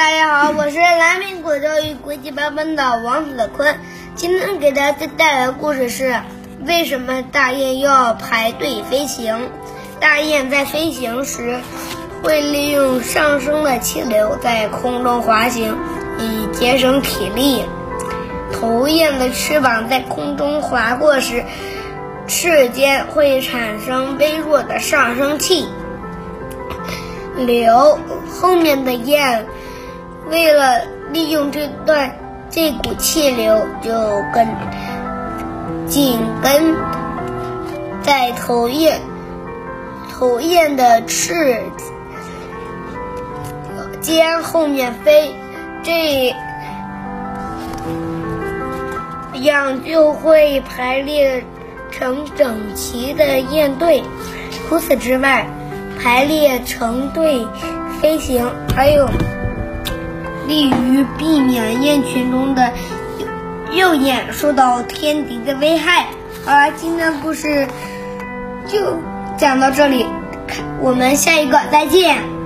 大家好，我是蓝苹果教育国际班班的王子坤。今天给大家带来的故事是：为什么大雁要排队飞行？大雁在飞行时会利用上升的气流在空中滑行，以节省体力。头雁的翅膀在空中划过时，翅尖会产生微弱的上升气流，后面的雁为了利用这段这股气流，就跟紧跟在头雁头雁的翅尖后面飞，这样就会排列成整齐的雁队。除此之外，排列成队飞行还有利于避免雁群中的右眼受到天敌的危害。好了，今天的故事就讲到这里，我们下一个再见。